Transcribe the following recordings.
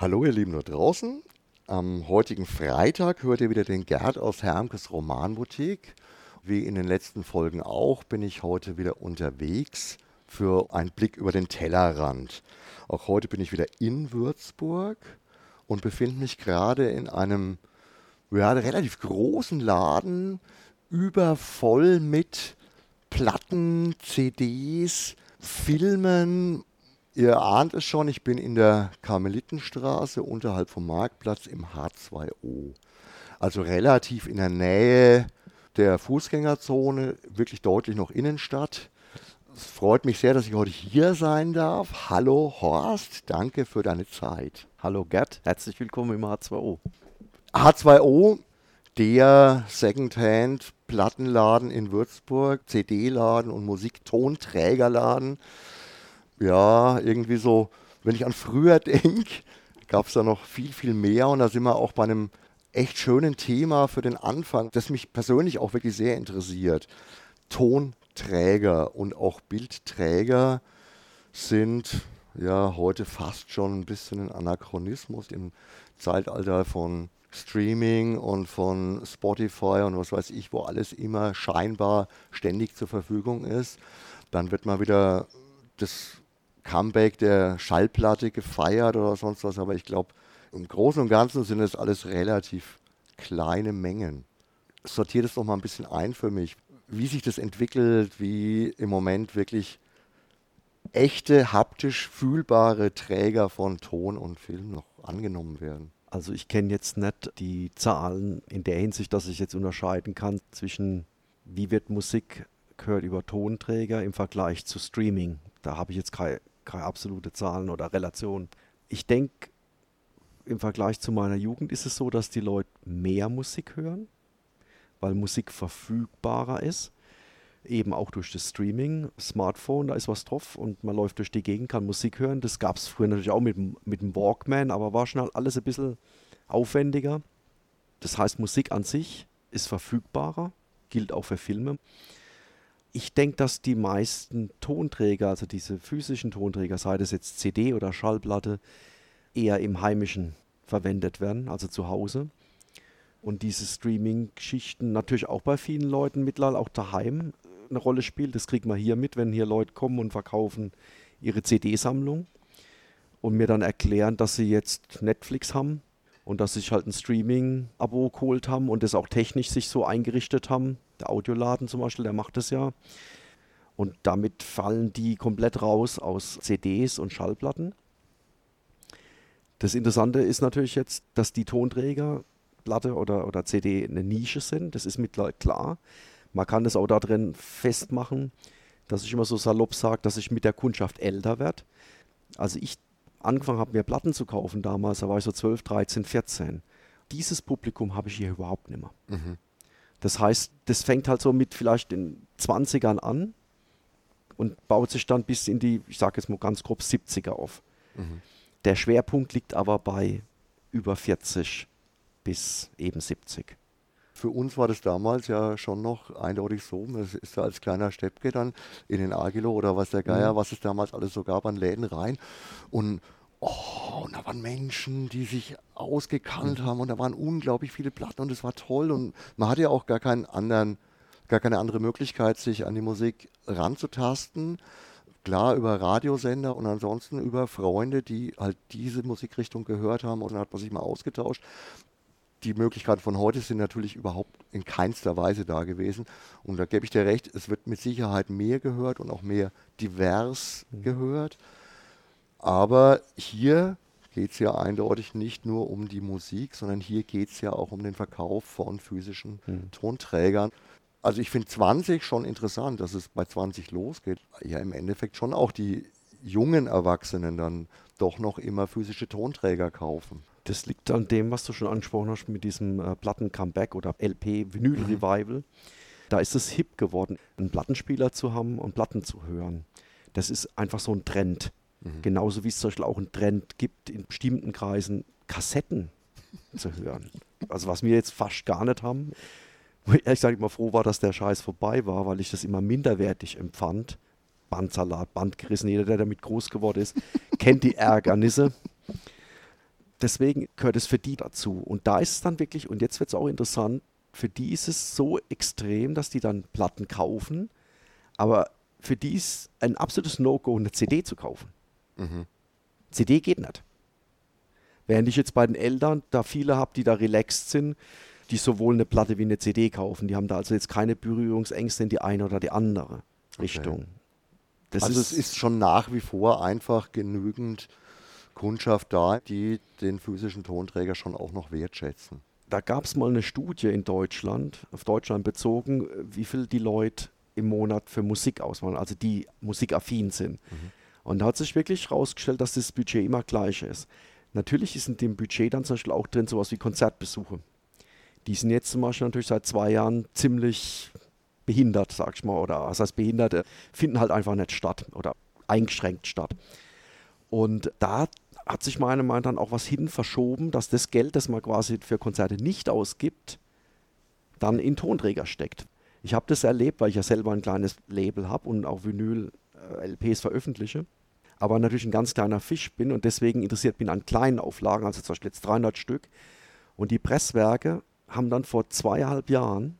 Hallo ihr Lieben da draußen. Am heutigen Freitag hört ihr wieder den Gerd aus Hermkes Romanboutique. Wie in den letzten Folgen auch bin ich heute wieder unterwegs für einen Blick über den Tellerrand. Auch heute bin ich wieder in Würzburg und befinde mich gerade in einem ja, relativ großen Laden, übervoll mit Platten, CDs, Filmen Ihr ahnt es schon, ich bin in der Karmelitenstraße unterhalb vom Marktplatz im H2O. Also relativ in der Nähe der Fußgängerzone, wirklich deutlich noch Innenstadt. Es freut mich sehr, dass ich heute hier sein darf. Hallo Horst, danke für deine Zeit. Hallo Gerd, herzlich willkommen im H2O. H2O, der Secondhand Plattenladen in Würzburg, CD-Laden und Musiktonträgerladen ja, irgendwie so, wenn ich an früher denke, gab es da noch viel, viel mehr und da sind wir auch bei einem echt schönen Thema für den Anfang, das mich persönlich auch wirklich sehr interessiert. Tonträger und auch Bildträger sind ja heute fast schon ein bisschen ein Anachronismus im Zeitalter von Streaming und von Spotify und was weiß ich, wo alles immer scheinbar ständig zur Verfügung ist. Dann wird mal wieder das Comeback der Schallplatte gefeiert oder sonst was, aber ich glaube, im Großen und Ganzen sind es alles relativ kleine Mengen. Sortiert es doch mal ein bisschen ein für mich, wie sich das entwickelt, wie im Moment wirklich echte, haptisch fühlbare Träger von Ton und Film noch angenommen werden. Also ich kenne jetzt nicht die Zahlen in der Hinsicht, dass ich jetzt unterscheiden kann zwischen wie wird Musik gehört über Tonträger im Vergleich zu Streaming. Da habe ich jetzt keine keine absolute Zahlen oder Relation. Ich denke, im Vergleich zu meiner Jugend ist es so, dass die Leute mehr Musik hören, weil Musik verfügbarer ist. Eben auch durch das Streaming, Smartphone, da ist was drauf und man läuft durch die Gegend, kann Musik hören. Das gab es früher natürlich auch mit, mit dem Walkman, aber war schon halt alles ein bisschen aufwendiger. Das heißt, Musik an sich ist verfügbarer, gilt auch für Filme ich denke, dass die meisten Tonträger, also diese physischen Tonträger, sei das jetzt CD oder Schallplatte, eher im Heimischen verwendet werden, also zu Hause. Und diese Streaming-Geschichten natürlich auch bei vielen Leuten mittlerweile auch daheim eine Rolle spielt. Das kriegt man hier mit, wenn hier Leute kommen und verkaufen ihre CD-Sammlung und mir dann erklären, dass sie jetzt Netflix haben und dass sich halt ein Streaming-Abo geholt haben und das auch technisch sich so eingerichtet haben. Der Audioladen zum Beispiel, der macht das ja. Und damit fallen die komplett raus aus CDs und Schallplatten. Das Interessante ist natürlich jetzt, dass die Tonträger, Platte oder, oder CD eine Nische sind. Das ist mittlerweile klar. Man kann das auch darin festmachen, dass ich immer so salopp sage, dass ich mit der Kundschaft älter werde. Also ich angefangen habe, mir Platten zu kaufen damals, da war ich so 12, 13, 14. Dieses Publikum habe ich hier überhaupt nicht mehr. Mhm. Das heißt, das fängt halt so mit vielleicht den 20ern an und baut sich dann bis in die, ich sage jetzt mal ganz grob, 70er auf. Mhm. Der Schwerpunkt liegt aber bei über 40 bis eben 70. Für uns war das damals ja schon noch eindeutig so. Man ist da als kleiner Steppke dann in den Agilo oder was der Geier, mhm. was es damals alles so gab an Läden rein. Und Oh, und da waren Menschen, die sich ausgekannt mhm. haben und da waren unglaublich viele Platten und es war toll und man hatte ja auch gar keinen anderen, gar keine andere Möglichkeit, sich an die Musik ranzutasten. Klar über Radiosender und ansonsten über Freunde, die halt diese Musikrichtung gehört haben und dann hat man sich mal ausgetauscht die Möglichkeiten von heute sind natürlich überhaupt in keinster Weise da gewesen. Und da gebe ich dir recht, es wird mit Sicherheit mehr gehört und auch mehr divers mhm. gehört. Aber hier geht es ja eindeutig nicht nur um die Musik, sondern hier geht es ja auch um den Verkauf von physischen mhm. Tonträgern. Also ich finde 20 schon interessant, dass es bei 20 losgeht. Ja, im Endeffekt schon auch die jungen Erwachsenen dann doch noch immer physische Tonträger kaufen. Das liegt an dem, was du schon angesprochen hast mit diesem äh, Platten-Comeback oder LP-Vinyl-Revival. Da ist es hip geworden, einen Plattenspieler zu haben und Platten zu hören. Das ist einfach so ein Trend. Mhm. Genauso wie es zum Beispiel auch einen Trend gibt, in bestimmten Kreisen Kassetten zu hören. Also was wir jetzt fast gar nicht haben. Wo ich ehrlich gesagt immer froh war, dass der Scheiß vorbei war, weil ich das immer minderwertig empfand. Bandsalat, Bandgerissen, jeder, der damit groß geworden ist, kennt die Ärgernisse. Deswegen gehört es für die dazu. Und da ist es dann wirklich, und jetzt wird es auch interessant, für die ist es so extrem, dass die dann Platten kaufen, aber für die ist ein absolutes No-Go, eine CD zu kaufen. Mhm. CD geht nicht. Während ich jetzt bei den Eltern da viele habe, die da relaxed sind, die sowohl eine Platte wie eine CD kaufen. Die haben da also jetzt keine Berührungsängste in die eine oder die andere Richtung. Okay. also ist es ist schon nach wie vor einfach genügend Kundschaft da, die den physischen Tonträger schon auch noch wertschätzen. Da gab es mal eine Studie in Deutschland, auf Deutschland bezogen, wie viel die Leute im Monat für Musik ausmachen, also die musikaffin sind. Mhm. Und da hat sich wirklich herausgestellt, dass das Budget immer gleich ist. Natürlich ist in dem Budget dann zum Beispiel auch drin sowas wie Konzertbesuche. Die sind jetzt zum Beispiel natürlich seit zwei Jahren ziemlich behindert, sag ich mal, oder was heißt behindert, finden halt einfach nicht statt oder eingeschränkt statt. Und da hat sich meiner Meinung nach dann auch was hin verschoben, dass das Geld, das man quasi für Konzerte nicht ausgibt, dann in Tonträger steckt. Ich habe das erlebt, weil ich ja selber ein kleines Label habe und auch Vinyl-LPs veröffentliche, aber natürlich ein ganz kleiner Fisch bin und deswegen interessiert bin an kleinen Auflagen, also zum Beispiel jetzt 300 Stück. Und die Presswerke haben dann vor zweieinhalb Jahren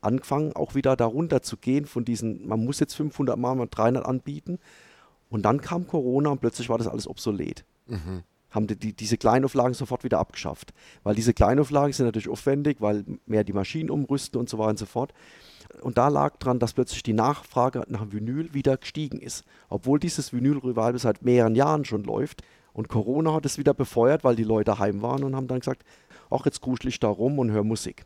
angefangen, auch wieder darunter zu gehen von diesen, man muss jetzt 500 Mal, mal 300 anbieten. Und dann kam Corona und plötzlich war das alles obsolet. Mhm. Haben die, die, diese Kleinauflagen sofort wieder abgeschafft. Weil diese Kleinauflagen sind natürlich aufwendig, weil mehr die Maschinen umrüsten und so weiter und so fort. Und da lag dran, dass plötzlich die Nachfrage nach Vinyl wieder gestiegen ist. Obwohl dieses Vinyl-Revival seit mehreren Jahren schon läuft. Und Corona hat es wieder befeuert, weil die Leute heim waren und haben dann gesagt, ach, jetzt kuschel ich da rum und höre Musik.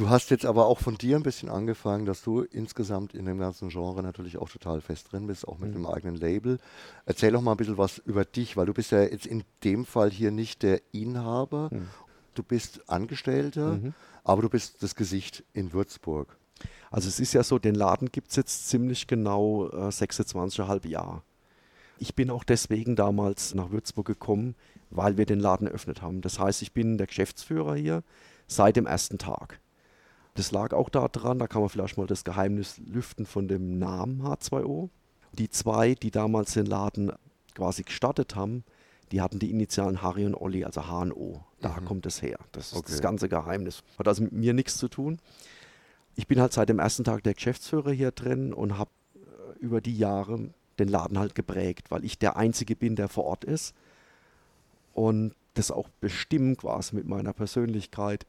Du hast jetzt aber auch von dir ein bisschen angefangen, dass du insgesamt in dem ganzen Genre natürlich auch total fest drin bist, auch mit mhm. dem eigenen Label. Erzähl doch mal ein bisschen was über dich, weil du bist ja jetzt in dem Fall hier nicht der Inhaber, mhm. du bist Angestellter, mhm. aber du bist das Gesicht in Würzburg. Also es ist ja so, den Laden gibt es jetzt ziemlich genau äh, 26,5 Jahre. Ich bin auch deswegen damals nach Würzburg gekommen, weil wir den Laden eröffnet haben. Das heißt, ich bin der Geschäftsführer hier seit dem ersten Tag. Das lag auch daran, da kann man vielleicht mal das Geheimnis lüften von dem Namen H2O. Die zwei, die damals den Laden quasi gestartet haben, die hatten die Initialen Harry und Olli, also HNO. Da mhm. kommt es her. Das ist okay. das ganze Geheimnis. Hat also mit mir nichts zu tun. Ich bin halt seit dem ersten Tag der Geschäftsführer hier drin und habe äh, über die Jahre den Laden halt geprägt, weil ich der Einzige bin, der vor Ort ist und das auch bestimmen quasi mit meiner Persönlichkeit,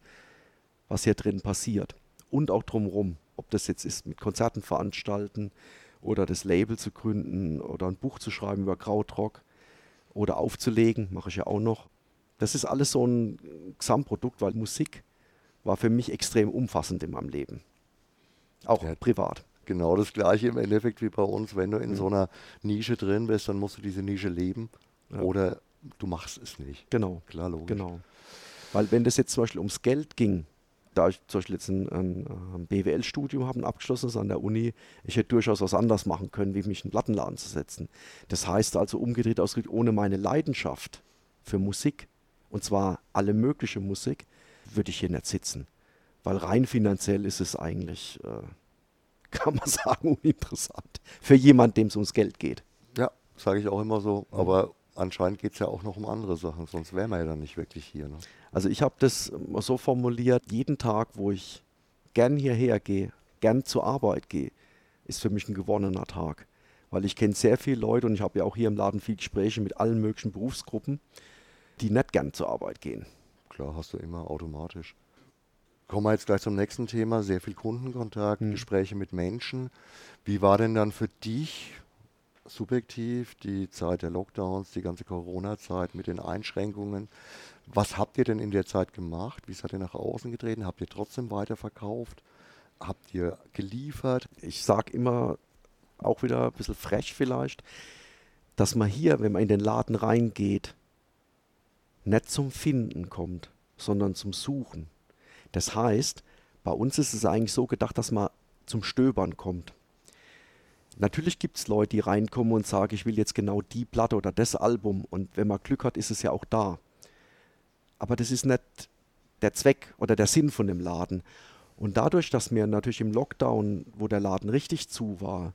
was hier drin passiert. Und auch drumherum, ob das jetzt ist mit Konzerten veranstalten oder das Label zu gründen oder ein Buch zu schreiben über Krautrock oder aufzulegen, mache ich ja auch noch. Das ist alles so ein Gesamtprodukt, weil Musik war für mich extrem umfassend in meinem Leben. Auch ja, privat. Genau das gleiche im Endeffekt wie bei uns. Wenn du in mhm. so einer Nische drin bist, dann musst du diese Nische leben. Ja. Oder du machst es nicht. Genau. Klar, logisch. Genau. Weil wenn das jetzt zum Beispiel ums Geld ging, da ich zum Beispiel jetzt ein, ein, BWL-Studium habe, abgeschlossen an der Uni, ich hätte durchaus was anderes machen können, wie mich in einen Plattenladen zu setzen. Das heißt also umgedreht ausgedrückt, ohne meine Leidenschaft für Musik, und zwar alle mögliche Musik, würde ich hier nicht sitzen. Weil rein finanziell ist es eigentlich, äh, kann man sagen, uninteressant. Für jemanden, dem es ums Geld geht. Ja, sage ich auch immer so. Aber anscheinend geht es ja auch noch um andere Sachen, sonst wären wir ja dann nicht wirklich hier. Ne? Also ich habe das so formuliert, jeden Tag, wo ich gern hierher gehe, gern zur Arbeit gehe, ist für mich ein gewonnener Tag. Weil ich kenne sehr viele Leute und ich habe ja auch hier im Laden viel Gespräche mit allen möglichen Berufsgruppen, die nicht gern zur Arbeit gehen. Klar, hast du immer automatisch. Kommen wir jetzt gleich zum nächsten Thema. Sehr viel Kundenkontakt, hm. Gespräche mit Menschen. Wie war denn dann für dich subjektiv die Zeit der Lockdowns, die ganze Corona-Zeit mit den Einschränkungen. Was habt ihr denn in der Zeit gemacht? Wie seid ihr nach außen getreten? Habt ihr trotzdem weiterverkauft? Habt ihr geliefert? Ich sage immer, auch wieder ein bisschen frech vielleicht, dass man hier, wenn man in den Laden reingeht, nicht zum Finden kommt, sondern zum Suchen. Das heißt, bei uns ist es eigentlich so gedacht, dass man zum Stöbern kommt. Natürlich gibt es Leute, die reinkommen und sagen, ich will jetzt genau die Platte oder das Album. Und wenn man Glück hat, ist es ja auch da. Aber das ist nicht der Zweck oder der Sinn von dem Laden. Und dadurch, dass wir natürlich im Lockdown, wo der Laden richtig zu war,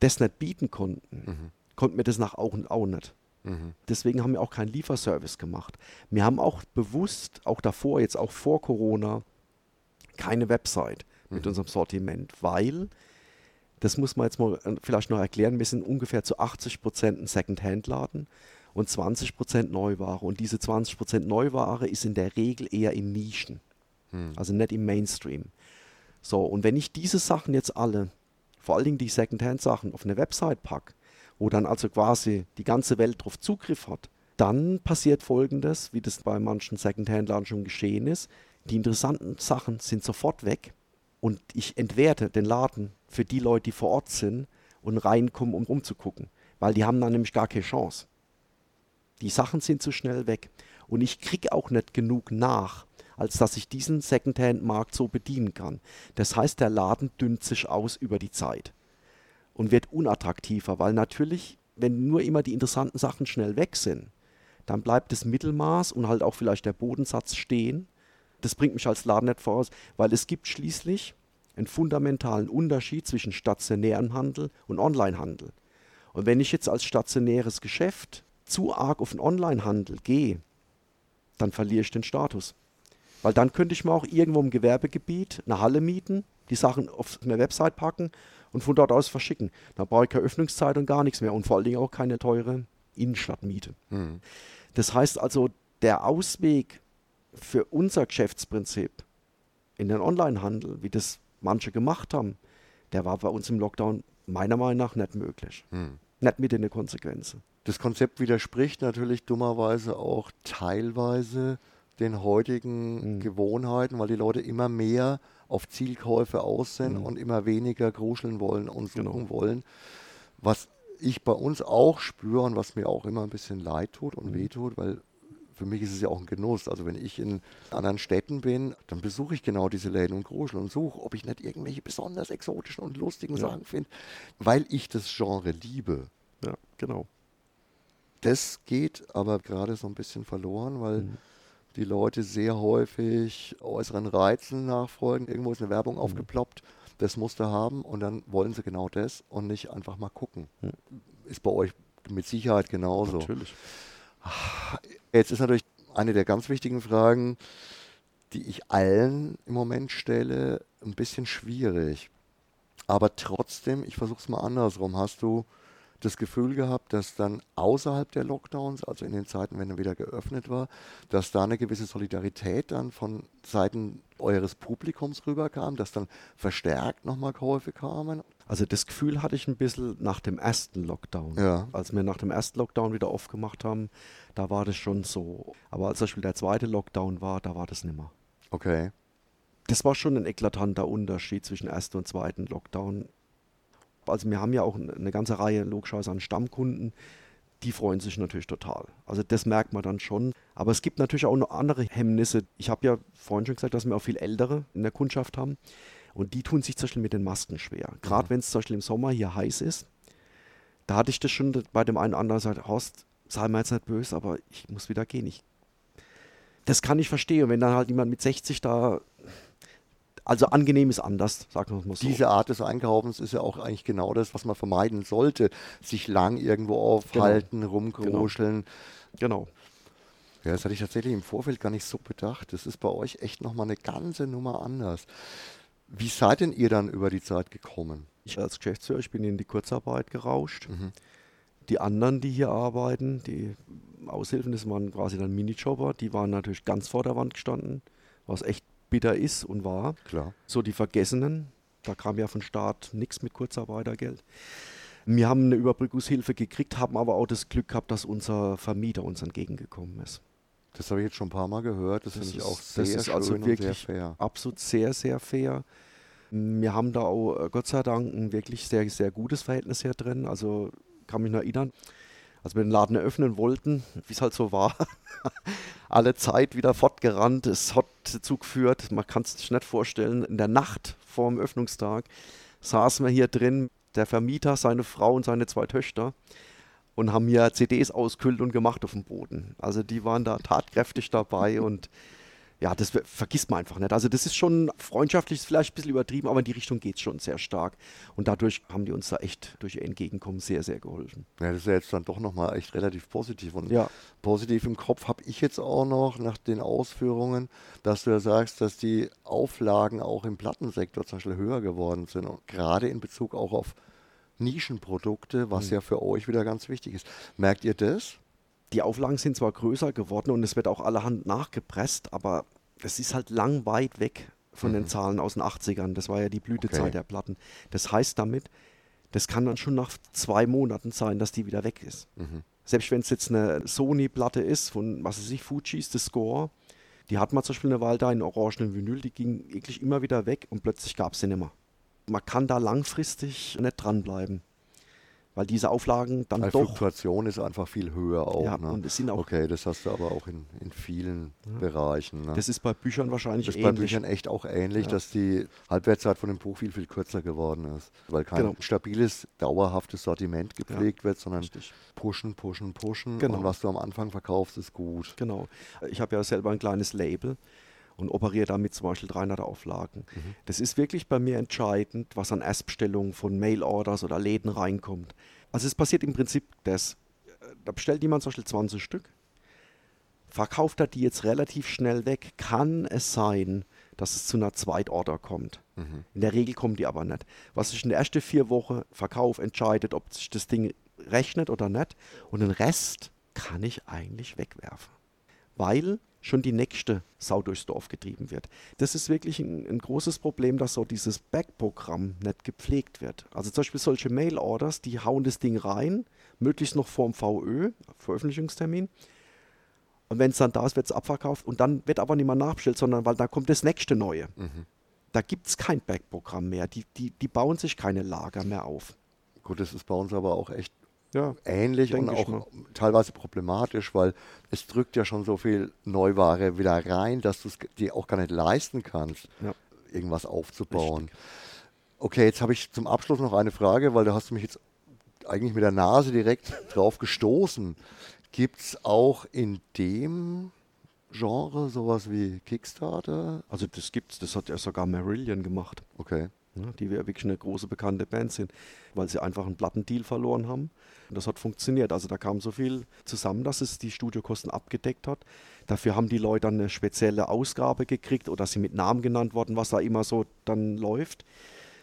das nicht bieten konnten, mhm. konnten wir das nach auch und auch nicht. Mhm. Deswegen haben wir auch keinen Lieferservice gemacht. Wir haben auch bewusst, auch davor, jetzt auch vor Corona, keine Website mhm. mit unserem Sortiment, weil, das muss man jetzt mal äh, vielleicht noch erklären, wir sind ungefähr zu 80 Prozent ein Second-Hand-Laden und 20 Prozent Neuware. Und diese 20 Prozent Neuware ist in der Regel eher in Nischen, mhm. also nicht im Mainstream. So, und wenn ich diese Sachen jetzt alle, vor allen Dingen die Second-Hand-Sachen, auf eine Website packe, wo dann also quasi die ganze Welt darauf Zugriff hat, dann passiert Folgendes, wie das bei manchen Second-Hand-Laden schon geschehen ist. Die interessanten Sachen sind sofort weg und ich entwerte den Laden für die Leute, die vor Ort sind und reinkommen, um rumzugucken, weil die haben dann nämlich gar keine Chance. Die Sachen sind zu schnell weg und ich kriege auch nicht genug nach, als dass ich diesen Secondhand-Markt so bedienen kann. Das heißt, der Laden dünnt sich aus über die Zeit und wird unattraktiver, weil natürlich, wenn nur immer die interessanten Sachen schnell weg sind, dann bleibt das Mittelmaß und halt auch vielleicht der Bodensatz stehen. Das bringt mich als Laden nicht voraus, weil es gibt schließlich einen fundamentalen Unterschied zwischen stationärem Handel und Onlinehandel. Und wenn ich jetzt als stationäres Geschäft zu arg auf den Onlinehandel gehe, dann verliere ich den Status. Weil dann könnte ich mir auch irgendwo im Gewerbegebiet eine Halle mieten, die Sachen auf eine Website packen und von dort aus verschicken. Da brauche ich keine Öffnungszeit und gar nichts mehr und vor allen Dingen auch keine teure Innenstadtmiete. Mhm. Das heißt also, der Ausweg für unser Geschäftsprinzip in den Onlinehandel, wie das manche gemacht haben, der war bei uns im Lockdown meiner Meinung nach nicht möglich. Mhm. Nicht mit den Konsequenzen. Das Konzept widerspricht natürlich dummerweise auch teilweise den heutigen mhm. Gewohnheiten, weil die Leute immer mehr auf Zielkäufe aus sind mhm. und immer weniger gruscheln wollen und suchen genau. wollen. Was ich bei uns auch spüre und was mir auch immer ein bisschen leid tut und mhm. weh tut, weil für mich ist es ja auch ein Genuss. Also wenn ich in anderen Städten bin, dann besuche ich genau diese Läden und gruschel und suche, ob ich nicht irgendwelche besonders exotischen und lustigen ja. Sachen finde, weil ich das Genre liebe. Ja, genau. Das geht aber gerade so ein bisschen verloren, weil mhm die Leute sehr häufig äußeren Reizen nachfolgen. Irgendwo ist eine Werbung mhm. aufgeploppt, das musst du haben und dann wollen sie genau das und nicht einfach mal gucken. Mhm. Ist bei euch mit Sicherheit genauso. Natürlich. Jetzt ist natürlich eine der ganz wichtigen Fragen, die ich allen im Moment stelle, ein bisschen schwierig. Aber trotzdem, ich versuche es mal andersrum. Hast du das Gefühl gehabt, dass dann außerhalb der Lockdowns, also in den Zeiten, wenn er wieder geöffnet war, dass da eine gewisse Solidarität dann von Seiten eures Publikums rüberkam, dass dann verstärkt nochmal Käufe kamen? Also das Gefühl hatte ich ein bisschen nach dem ersten Lockdown. Ja. Als wir nach dem ersten Lockdown wieder aufgemacht haben, da war das schon so. Aber als zum Beispiel der zweite Lockdown war, da war das nicht mehr. Okay. Das war schon ein eklatanter Unterschied zwischen ersten und zweiten Lockdown also wir haben ja auch eine ganze Reihe logischerweise an Stammkunden, die freuen sich natürlich total. Also das merkt man dann schon. Aber es gibt natürlich auch noch andere Hemmnisse. Ich habe ja vorhin schon gesagt, dass wir auch viel Ältere in der Kundschaft haben. Und die tun sich zum Beispiel mit den Masken schwer. Gerade mhm. wenn es zum Beispiel im Sommer hier heiß ist. Da hatte ich das schon bei dem einen oder anderen gesagt, Horst, sei mir jetzt nicht böse, aber ich muss wieder gehen. Ich, das kann ich verstehen. wenn dann halt jemand mit 60 da also angenehm ist anders, sagen wir mal so. Diese Art des Einkaufens ist ja auch eigentlich genau das, was man vermeiden sollte. Sich lang irgendwo aufhalten, genau. rumkruscheln. Genau. genau. Ja, das hatte ich tatsächlich im Vorfeld gar nicht so bedacht. Das ist bei euch echt nochmal eine ganze Nummer anders. Wie seid denn ihr dann über die Zeit gekommen? Ich als Geschäftsführer, ich bin in die Kurzarbeit gerauscht. Mhm. Die anderen, die hier arbeiten, die Aushilfen, das waren quasi dann Minijobber, die waren natürlich ganz vor der Wand gestanden, was echt bitter ist und war. Klar. So die Vergessenen, da kam ja von Staat nichts mit Kurzarbeitergeld. Wir haben eine Überbrückungshilfe gekriegt, haben aber auch das Glück gehabt, dass unser Vermieter uns entgegengekommen ist. Das habe ich jetzt schon ein paar Mal gehört. Das, das finde ich auch sehr das ist also wirklich fair. Absolut sehr, sehr fair. Wir haben da auch äh, Gott sei Dank ein wirklich sehr, sehr gutes Verhältnis hier drin. Also kann mich noch erinnern, als wir den Laden eröffnen wollten, wie es halt so war, alle Zeit wieder fortgerannt, es hat zugeführt, man kann es sich nicht vorstellen, in der Nacht vor dem Öffnungstag saßen wir hier drin, der Vermieter, seine Frau und seine zwei Töchter und haben hier CDs auskühlt und gemacht auf dem Boden. Also die waren da tatkräftig dabei und ja, das vergisst man einfach nicht. Also das ist schon freundschaftlich, ist vielleicht ein bisschen übertrieben, aber in die Richtung geht es schon sehr stark. Und dadurch haben die uns da echt durch ihr Entgegenkommen sehr, sehr geholfen. Ja, das ist ja jetzt dann doch nochmal echt relativ positiv. Und ja. positiv im Kopf habe ich jetzt auch noch nach den Ausführungen, dass du ja sagst, dass die Auflagen auch im Plattensektor zum Beispiel höher geworden sind. Und gerade in Bezug auch auf Nischenprodukte, was mhm. ja für euch wieder ganz wichtig ist. Merkt ihr das? die Auflagen sind zwar größer geworden und es wird auch allerhand nachgepresst, aber es ist halt lang weit weg von mhm. den Zahlen aus den 80ern. Das war ja die Blütezeit okay. der Platten. Das heißt damit, das kann dann schon nach zwei Monaten sein, dass die wieder weg ist. Mhm. Selbst wenn es jetzt eine Sony-Platte ist, von, was weiß ich, Fujis, The Score, die hat man zum Beispiel eine Weile da in orangenen Vinyl, die ging wirklich immer wieder weg und plötzlich gab es sie nicht mehr. Man kann da langfristig nicht dranbleiben weil diese Auflagen dann weil doch... Fluktuation ist einfach viel höher auch. Ja, ne? und es sind auch... Okay, das hast du aber auch in, in vielen ja. Bereichen. Ne? Das ist bei Büchern wahrscheinlich das ist ähnlich. bei Büchern echt auch ähnlich, ja. dass die Halbwertszeit von dem Buch viel, viel kürzer geworden ist, weil kein genau. stabiles, dauerhaftes Sortiment gepflegt wird, sondern richtig. pushen, pushen, pushen genau. und was du am Anfang verkaufst, ist gut. Genau. Ich habe ja selber ein kleines Label und operiere damit zum Beispiel 300 Auflagen. Mhm. Das ist wirklich bei mir entscheidend, was an Erstbestellungen von Mail-Orders oder Läden reinkommt. Also es passiert im Prinzip das, da bestellt jemand zum Beispiel 20 Stück, verkauft er die jetzt relativ schnell weg, kann es sein, dass es zu einer Zweitorder kommt. Mhm. In der Regel kommen die aber nicht. Was sich in der ersten vier Wochen Verkauf entscheidet, ob sich das Ding rechnet oder nicht. Und den Rest kann ich eigentlich wegwerfen. Weil schon die nächste Sau durchs Dorf getrieben wird. Das ist wirklich ein, ein großes Problem, dass so dieses Backprogramm nicht gepflegt wird. Also zum Beispiel solche Mail-Orders, die hauen das Ding rein, möglichst noch vorm VÖ, Veröffentlichungstermin. Und wenn es dann da ist, wird es abverkauft und dann wird aber nicht mehr nachbestellt, sondern weil da kommt das nächste Neue. Mhm. Da gibt es kein Backprogramm mehr. Die, die, die bauen sich keine Lager mehr auf. Gut, das ist bei uns aber auch echt ja, ähnlich und auch teilweise problematisch, weil es drückt ja schon so viel Neuware wieder rein, dass du es dir auch gar nicht leisten kannst, ja. irgendwas aufzubauen. Richtig. Okay, jetzt habe ich zum Abschluss noch eine Frage, weil da hast du mich jetzt eigentlich mit der Nase direkt drauf gestoßen. Gibt es auch in dem Genre sowas wie Kickstarter? Also das gibt's, das hat ja sogar Marillion gemacht. Okay. Ja, die ja wirklich eine große bekannte Band sind, weil sie einfach einen Plattendeal verloren haben. Und das hat funktioniert. Also da kam so viel zusammen, dass es die Studiokosten abgedeckt hat. Dafür haben die Leute dann eine spezielle Ausgabe gekriegt oder sie mit Namen genannt worden, was da immer so dann läuft.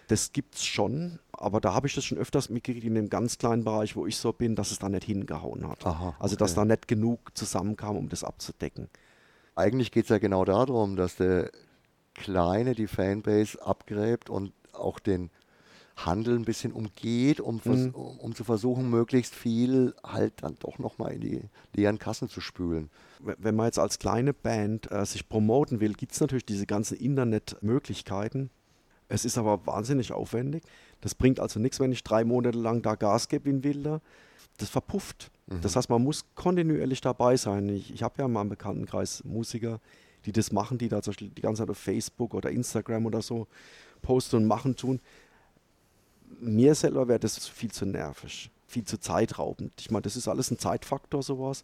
Das gibt es schon, aber da habe ich das schon öfters mitgekriegt in dem ganz kleinen Bereich, wo ich so bin, dass es da nicht hingehauen hat. Aha, okay. Also dass da nicht genug zusammenkam, um das abzudecken. Eigentlich geht es ja genau darum, dass der Kleine die Fanbase abgräbt und auch den Handel ein bisschen umgeht, um, mhm. um, um, zu versuchen, möglichst viel halt dann doch nochmal in die leeren Kassen zu spülen. Wenn man jetzt als kleine Band äh, sich promoten will, gibt es natürlich diese ganzen Internetmöglichkeiten. Es ist aber wahnsinnig aufwendig. Das bringt also nichts, wenn ich drei Monate lang da Gas gebe in Wilder. Das verpufft. Mhm. Das heißt, man muss kontinuierlich dabei sein. Ich, ich habe ja mal im Bekanntenkreis Musiker, die das machen, die da zum Beispiel die ganze Zeit auf Facebook oder Instagram oder so posten und machen tun mir selber wäre das viel zu nervig, viel zu zeitraubend. Ich meine, das ist alles ein Zeitfaktor, sowas.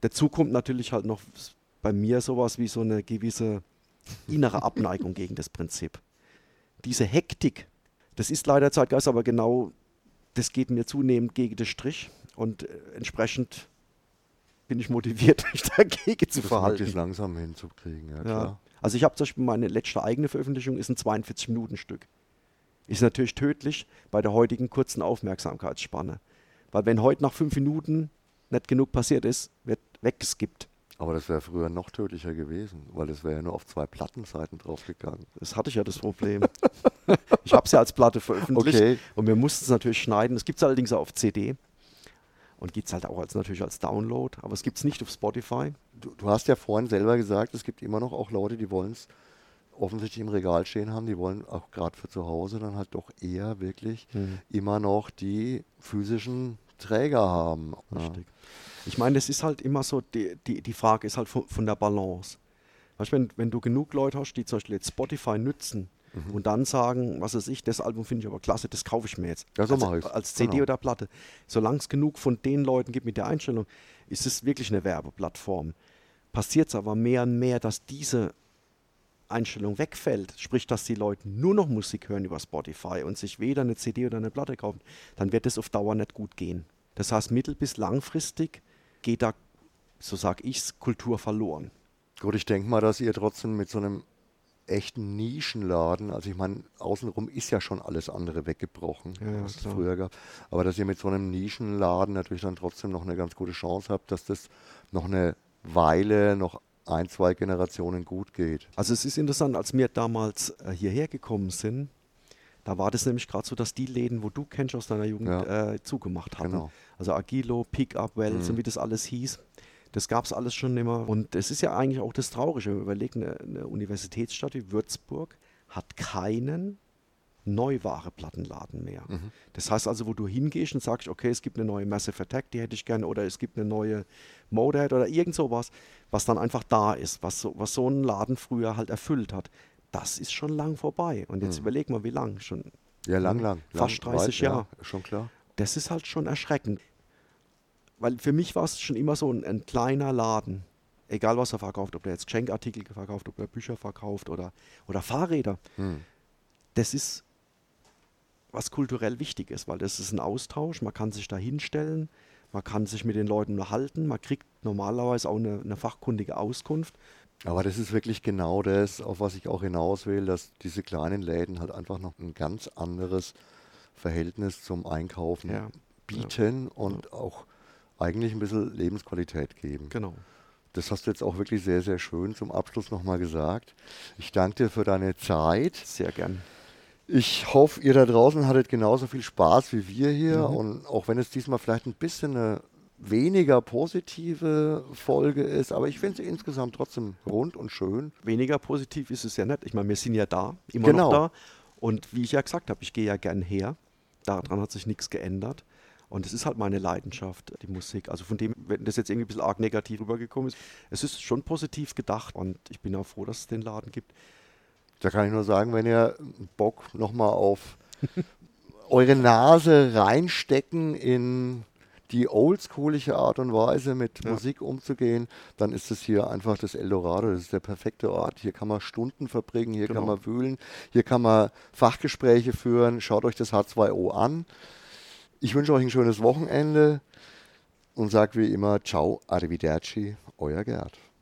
Dazu kommt natürlich halt noch bei mir sowas wie so eine gewisse innere Abneigung gegen das Prinzip. Diese Hektik, das ist leider Zeitgeist, aber genau das geht mir zunehmend gegen den Strich und äh, entsprechend bin ich motiviert, mich dagegen zu das verhalten. Das langsam hinzukriegen, ja, ja. Also ich habe zum Beispiel meine letzte eigene Veröffentlichung, ist ein 42-Minuten-Stück ist natürlich tödlich bei der heutigen kurzen Aufmerksamkeitsspanne. Weil wenn heute nach fünf Minuten nicht genug passiert ist, wird weggeskippt. Aber das wäre früher noch tödlicher gewesen, weil es wäre ja nur auf zwei Plattenseiten draufgegangen. Das hatte ich ja das Problem. ich habe es ja als Platte veröffentlicht okay. und wir mussten es natürlich schneiden. Es gibt es allerdings auch auf CD und gibt es halt auch als, natürlich als Download, aber es gibt es nicht auf Spotify. Du, du, hast ja vorhin selber gesagt, es gibt immer noch auch Leute, die wollen es offensichtlich im Regal stehen haben, die wollen auch gerade für zu Hause dann halt doch eher wirklich mhm. immer noch die physischen Träger haben. Richtig. Ja. Ich meine, das ist halt immer so, die, die, die Frage ist halt von, von der Balance. Weißt, wenn, wenn du genug Leute hast, die zum Beispiel jetzt Spotify nützen mhm. und dann sagen, was weiß ich, das Album finde ich aber klasse, das kaufe ich mir jetzt. Ja, so als, als CD genau. oder Platte. Solange es genug von den Leuten gibt mit der Einstellung, ist es wirklich eine Werbeplattform. passiert es aber mehr und mehr, dass diese Einstellung wegfällt, sprich, dass die Leute nur noch Musik hören über Spotify und sich weder eine CD oder eine Platte kaufen, dann wird es auf Dauer nicht gut gehen. Das heißt, mittel- bis langfristig geht da, so sage ich es, Kultur verloren. Gut, ich denke mal, dass ihr trotzdem mit so einem echten Nischenladen, also ich meine, außenrum ist ja schon alles andere weggebrochen, Ja, was es klar. früher gab. Aber dass ihr mit so einem Nischenladen natürlich dann trotzdem noch eine ganz gute Chance habt, dass das noch eine Weile, noch ein, zwei Generationen gut geht. Also es ist interessant, als wir damals äh, hierher gekommen sind, da war das nämlich gerade so, dass die Läden, wo du kennst aus deiner Jugend, Ja. äh, zugemacht hatten. Genau. Also Agilo, Pickup, Wells Mhm. und wie das alles hieß. Das gab es alles schon immer. Und es ist ja eigentlich auch das Traurige. Wenn man überlegt, eine, eine Universitätsstadt wie Würzburg hat keinen Neuware-Plattenladen mehr. Mhm. Das heißt also, wo du hingehst und sagst, okay, es gibt eine neue Massive Attack, die hätte ich gerne, oder es gibt eine neue Motorhead oder irgend sowas, was dann einfach da ist, was so, was so ein Laden früher halt erfüllt hat. Das ist schon lang vorbei. Und jetzt Mhm. überleg mal, wie lang schon. Ja, lang, lang. Fast lang, 30 ja, Jahre. schon klar. Das ist halt schon erschreckend. Weil für mich war es schon immer so ein, ein kleiner Laden. Egal was er verkauft, ob er jetzt Geschenkartikel verkauft, ob er Bücher verkauft oder, oder Fahrräder. Hm. Das ist was kulturell wichtig ist, weil das ist ein Austausch, man kann sich da hinstellen, man kann sich mit den Leuten unterhalten, man kriegt normalerweise auch eine, eine fachkundige Auskunft. Aber das ist wirklich genau das, auf was ich auch hinaus will, dass diese kleinen Läden halt einfach noch ein ganz anderes Verhältnis zum Einkaufen Ja, bieten und auch eigentlich ein bisschen Lebensqualität geben. Genau. Das hast du jetzt auch wirklich sehr, sehr schön zum Abschluss nochmal gesagt. Ich danke dir für deine Zeit. Sehr gern. Ich hoffe, ihr da draußen hattet genauso viel Spaß wie wir hier. Mhm. Und auch wenn es diesmal vielleicht ein bisschen eine weniger positive Folge ist, aber ich finde sie insgesamt trotzdem rund und schön. Weniger positiv ist es ja nicht. Ich meine, wir sind ja da, immer Genau. noch da. Und wie ich ja gesagt habe, ich gehe ja gern her. Daran hat sich nichts geändert. Und es ist halt meine Leidenschaft, die Musik. Also von dem, wenn das jetzt irgendwie ein bisschen arg negativ rübergekommen ist, es ist schon positiv gedacht und ich bin auch froh, dass es den Laden gibt. Da kann ich nur sagen, wenn ihr Bock nochmal auf eure Nase reinstecken in die oldschoolige Art und Weise mit Ja. Musik umzugehen, dann ist es hier einfach das Eldorado. Das ist der perfekte Ort. Hier kann man Stunden verbringen, hier kann Genau. man wühlen, hier kann man Fachgespräche führen. Schaut euch das H2O an. Ich wünsche euch ein schönes Wochenende und sage wie immer, ciao, arrivederci, euer Gerd.